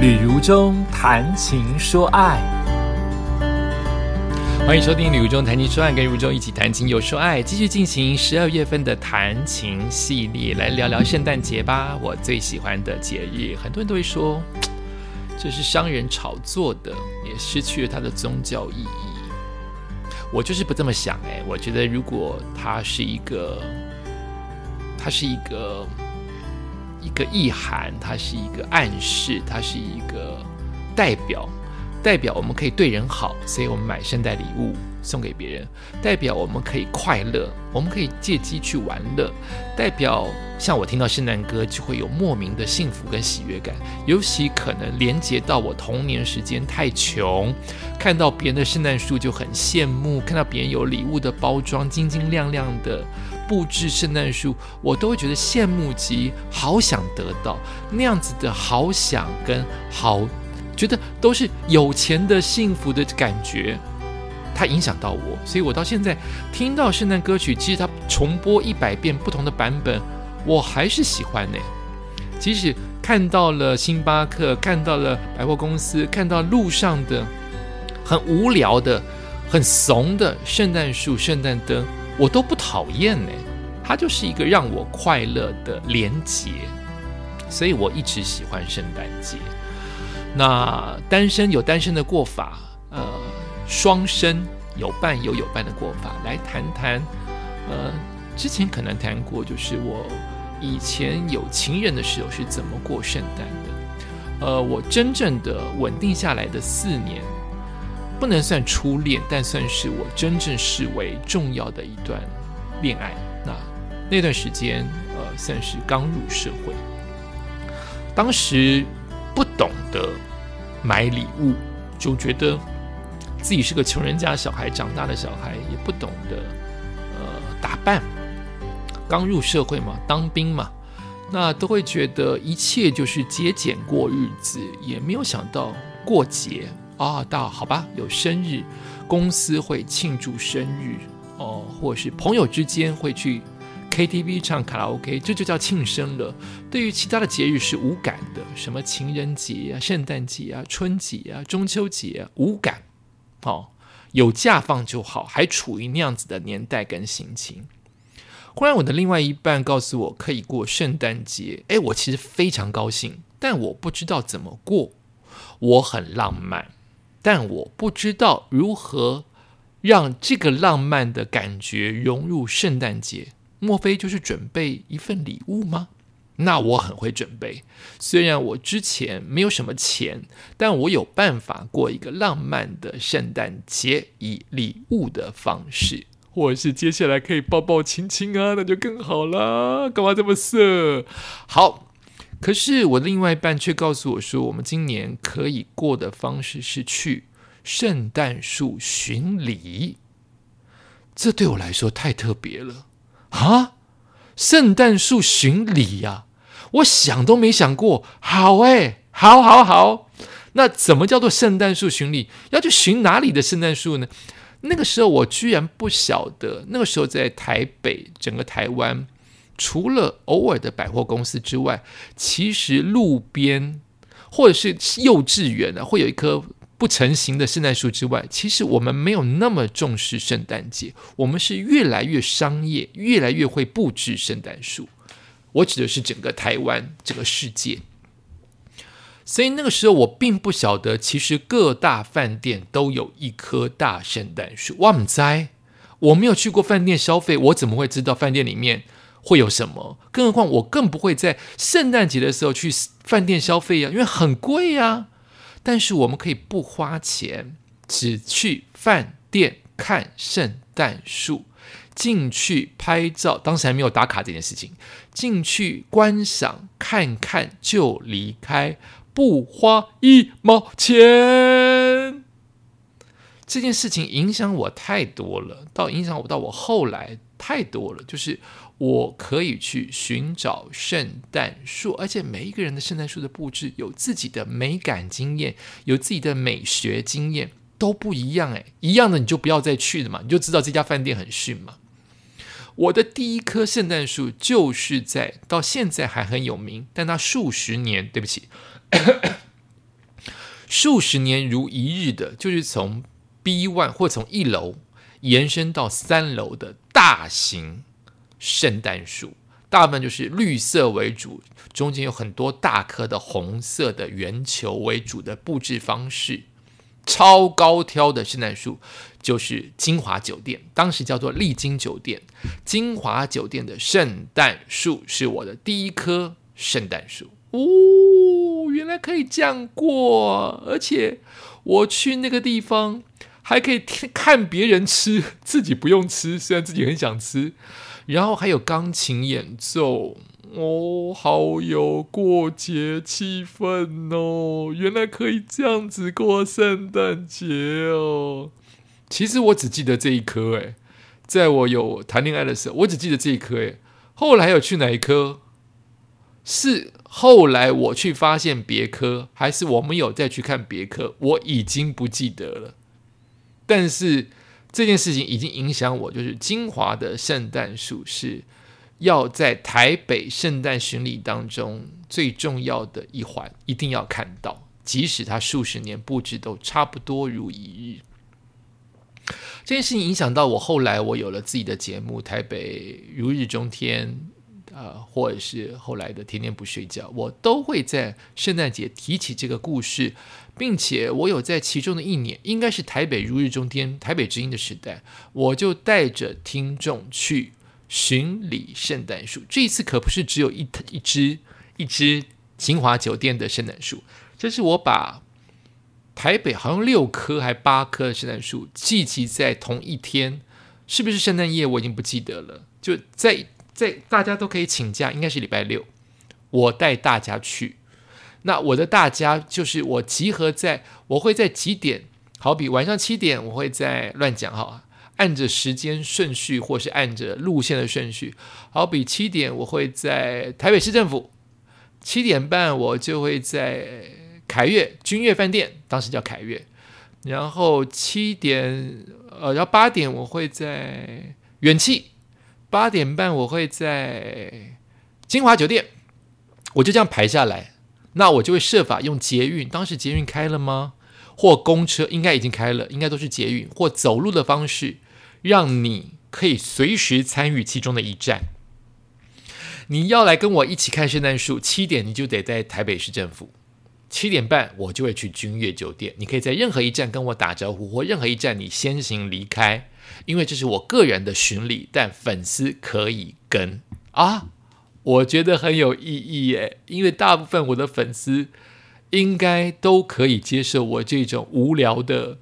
旅如中谈情说爱，欢迎收听《旅如中谈情说爱》，跟如中一起谈情又说爱，继续进行十二月份的谈情系列，来聊聊圣诞节吧。我最喜欢的节日，很多人都会说这是商人炒作的，也失去了它的宗教意义。我就是不这么想哎，我觉得如果它是一个，它是一个。一个意涵，它是一个暗示，它是一个代表，代表我们可以对人好，所以我们买圣诞礼物送给别人；代表我们可以快乐，我们可以借机去玩乐；代表像我听到圣诞歌就会有莫名的幸福跟喜悦感，尤其可能连接到我童年时间太穷，看到别人的圣诞树就很羡慕，看到别人有礼物的包装晶晶亮亮的。布置圣诞树，我都会觉得羡慕极，好想得到那样子的好想跟好，觉得都是有钱的幸福的感觉，它影响到我，所以我到现在听到圣诞歌曲，其实它重播一百遍不同的版本，我还是喜欢呢。即使看到了星巴克，看到了百货公司，看到路上的很无聊的、很怂的圣诞树、圣诞灯。我都不讨厌呢，它就是一个让我快乐的连结，所以我一直喜欢圣诞节。那单身有单身的过法，呃，双生有伴有有伴的过法，来谈谈。呃，之前可能谈过，就是我以前有情人的时候是怎么过圣诞的。呃，我真正的稳定下来的四年。不能算初恋，但算是我真正视为重要的一段恋爱。那那段时间，呃，算是刚入社会，当时不懂得买礼物，就觉得自己是个穷人家小孩，长大的小孩也不懂得呃打扮。刚入社会嘛，当兵嘛，那都会觉得一切就是节俭过日子，也没有想到过节。啊，到好吧，有生日，公司会庆祝生日哦，或是朋友之间会去 KTV 唱卡拉 OK，这就叫庆生了。对于其他的节日是无感的，什么情人节啊、圣诞节啊、春节啊、中秋节啊，无感。哦，有假放就好，还处于那样子的年代跟心情。忽然，我的另外一半告诉我可以过圣诞节，哎，我其实非常高兴，但我不知道怎么过。我很浪漫。但我不知道如何让这个浪漫的感觉融入圣诞节。莫非就是准备一份礼物吗？那我很会准备。虽然我之前没有什么钱，但我有办法过一个浪漫的圣诞节，以礼物的方式，或者是接下来可以抱抱亲亲啊，那就更好啦。干嘛这么色？好。可是我的另外一半却告诉我说，我们今年可以过的方式是去圣诞树巡礼。这对我来说太特别了啊！圣诞树巡礼呀，我想都没想过。好哎，好，好，好。那怎么叫做圣诞树巡礼？要去巡哪里的圣诞树呢？那个时候我居然不晓得。那个时候在台北，整个台湾。除了偶尔的百货公司之外，其实路边或者是幼稚园啊，会有一棵不成形的圣诞树之外，其实我们没有那么重视圣诞节。我们是越来越商业，越来越会布置圣诞树。我指的是整个台湾，这个世界。所以那个时候我并不晓得，其实各大饭店都有一棵大圣诞树。哇，唔知我没有去过饭店消费，我怎么会知道饭店里面？会有什么？更何况我更不会在圣诞节的时候去饭店消费呀，因为很贵呀。但是我们可以不花钱，只去饭店看圣诞树，进去拍照。当时还没有打卡这件事情，进去观赏看看就离开，不花一毛钱。这件事情影响我太多了，到影响我到我后来太多了，就是。我可以去寻找圣诞树，而且每一个人的圣诞树的布置有自己的美感经验，有自己的美学经验都不一样。诶，一样的你就不要再去了嘛，你就知道这家饭店很逊嘛。我的第一棵圣诞树就是在到现在还很有名，但它数十年，对不起，数十年如一日的，就是从 B one 或从一楼延伸到三楼的大型圣诞树，大部分就是绿色为主，中间有很多大颗的红色的圆球为主的布置方式。超高挑的圣诞树就是金华酒店，当时叫做丽晶酒店。金华酒店的圣诞树是我的第一棵圣诞树。哦，原来可以这样过，而且我去那个地方还可以看别人吃，自己不用吃，虽然自己很想吃。然后还有钢琴演奏。哦，好有过节气氛哦！原来可以这样子过圣诞节哦。其实我只记得这一颗，诶，在我有谈恋爱的时候，我只记得这一颗，诶，后来有去哪一颗？是后来我去发现别科，还是我们有再去看别科？我已经不记得了。但是这件事情已经影响我，就是金华的圣诞树是。要在台北圣诞巡礼当中最重要的一环，一定要看到，即使它数十年布置都差不多如一日。这件事情影响到我后来，我有了自己的节目《台北如日中天》，呃，或者是后来的《天天不睡觉》，我都会在圣诞节提起这个故事，并且我有在其中的一年，应该是《台北如日中天》《台北之音》的时代，我就带着听众去。巡礼圣诞树，这一次可不是只有一一只一只金华酒店的圣诞树，这是我把台北好像六棵还八棵圣诞树聚集在同一天，是不是圣诞夜？我已经不记得了。就在在大家都可以请假，应该是礼拜六，我带大家去。那我的大家就是我集合在，我会在几点？好比晚上七点，我会在乱讲哈。按着时间顺序，或是按着路线的顺序，好比七点我会在台北市政府，七点半我就会在凯悦君悦饭店，当时叫凯悦，然后七点呃，然后八点我会在远气，八点半我会在金华酒店，我就这样排下来，那我就会设法用捷运，当时捷运开了吗？或公车应该已经开了，应该都是捷运或走路的方式。让你可以随时参与其中的一站。你要来跟我一起看圣诞树，七点你就得在台北市政府，七点半我就会去君悦酒店。你可以在任何一站跟我打招呼，或任何一站你先行离开，因为这是我个人的巡礼，但粉丝可以跟啊，我觉得很有意义耶，因为大部分我的粉丝应该都可以接受我这种无聊的、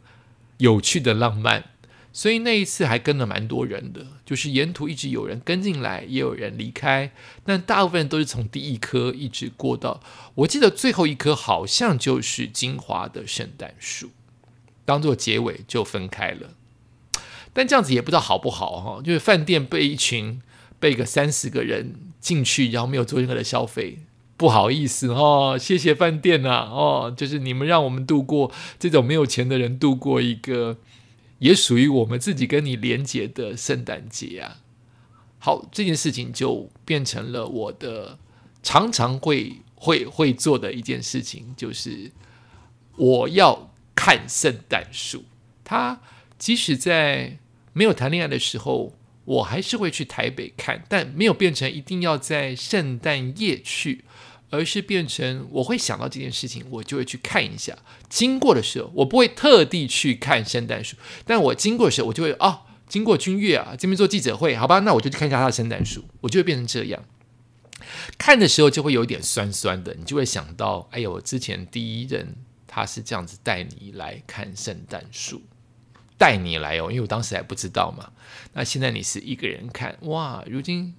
有趣的浪漫。所以那一次还跟了蛮多人的，就是沿途一直有人跟进来，也有人离开，但大部分都是从第一棵一直过到，我记得最后一棵好像就是金华的圣诞树，当做结尾就分开了。但这样子也不知道好不好哈，就是饭店被一群被个三十个人进去，然后没有做任何的消费，不好意思哦，谢谢饭店呐哦，就是你们让我们度过这种没有钱的人度过一个。也属于我们自己跟你连结的圣诞节啊！好，这件事情就变成了我的常常会会会做的一件事情，就是我要看圣诞树。他即使在没有谈恋爱的时候，我还是会去台北看，但没有变成一定要在圣诞夜去。而是变成我会想到这件事情，我就会去看一下。经过的时候，我不会特地去看圣诞树，但我经过的时候，我就会哦，经过君悦啊，这边做记者会，好吧，那我就去看一下他的圣诞树，我就会变成这样。看的时候就会有一点酸酸的，你就会想到，哎呦，之前第一任他是这样子带你来看圣诞树，带你来哦，因为我当时还不知道嘛。那现在你是一个人看，哇，如今。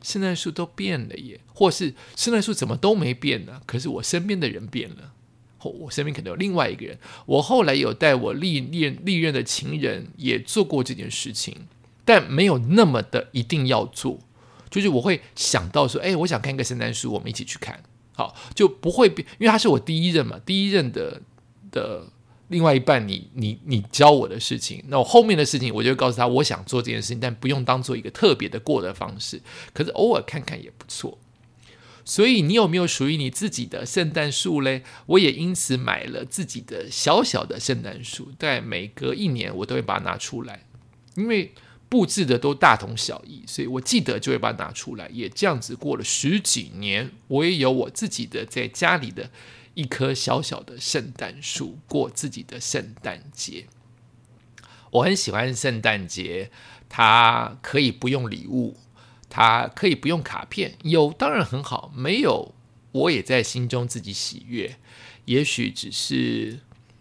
圣诞树都变了耶，或是圣诞树怎么都没变呢？可是我身边的人变了，或我身边可能有另外一个人。我后来有带我历历历任的情人也做过这件事情，但没有那么的一定要做。就是我会想到说，哎，我想看一个圣诞树，我们一起去看，好就不会变，因为他是我第一任嘛，第一任的的。另外一半，你你你教我的事情，那我后面的事情，我就告诉他，我想做这件事情，但不用当做一个特别的过的方式，可是偶尔看看也不错。所以你有没有属于你自己的圣诞树嘞？我也因此买了自己的小小的圣诞树，但每隔一年我都会把它拿出来，因为布置的都大同小异，所以我记得就会把它拿出来。也这样子过了十几年，我也有我自己的在家里的一棵小小的圣诞树，过自己的圣诞节。我很喜欢圣诞节，它可以不用礼物。它可以不用卡片，有当然很好，没有我也在心中自己喜悦。也许只是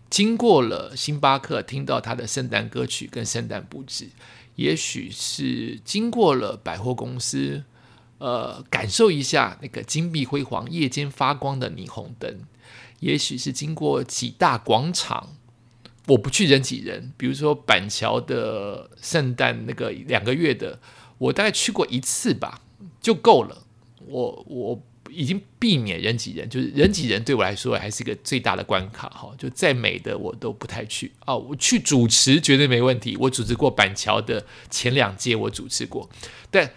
经过了星巴克，听到他的圣诞歌曲跟圣诞布置；也许是经过了百货公司，呃，感受一下那个金碧辉煌、夜间发光的霓虹灯；也许是经过几大广场，我不去人挤人，比如说板桥的圣诞那个两个月的。我大概去过一次吧，就够了。我我已经避免人挤人，就是人挤人对我来说还是一个最大的关卡哈。就再美的我都不太去啊。我去主持绝对没问题，我主持过板桥的前两届，我主持过。但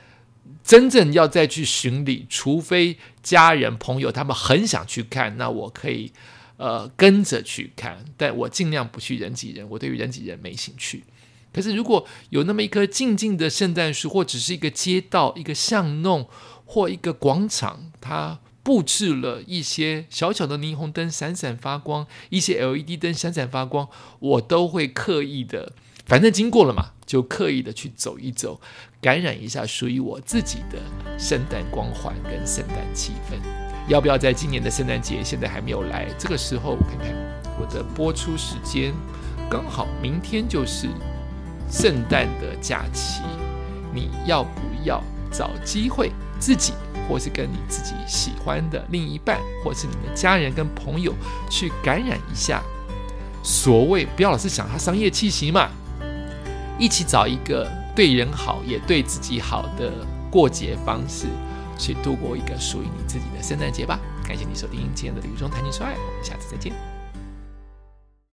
真正要再去巡礼，除非家人朋友他们很想去看，那我可以呃跟着去看。但我尽量不去人挤人，我对于人挤人没兴趣。可是，如果有那么一棵静静的圣诞树，或只是一个街道、一个巷弄或一个广场，它布置了一些小小的霓虹灯闪闪发光，一些 LED 灯闪闪发光，我都会刻意的，反正经过了嘛，就刻意的去走一走，感染一下属于我自己的圣诞光环跟圣诞气氛。要不要在今年的圣诞节？现在还没有来，这个时候我看看我的播出时间，刚好明天就是。圣诞的假期，你要不要找机会自己，或是跟你自己喜欢的另一半，或是你们家人跟朋友去感染一下？所谓不要老是想它商业气息嘛，一起找一个对人好也对自己好的过节方式，去度过一个属于你自己的圣诞节吧。感谢你收听今天的《旅中谈情说爱》，我们下次再见。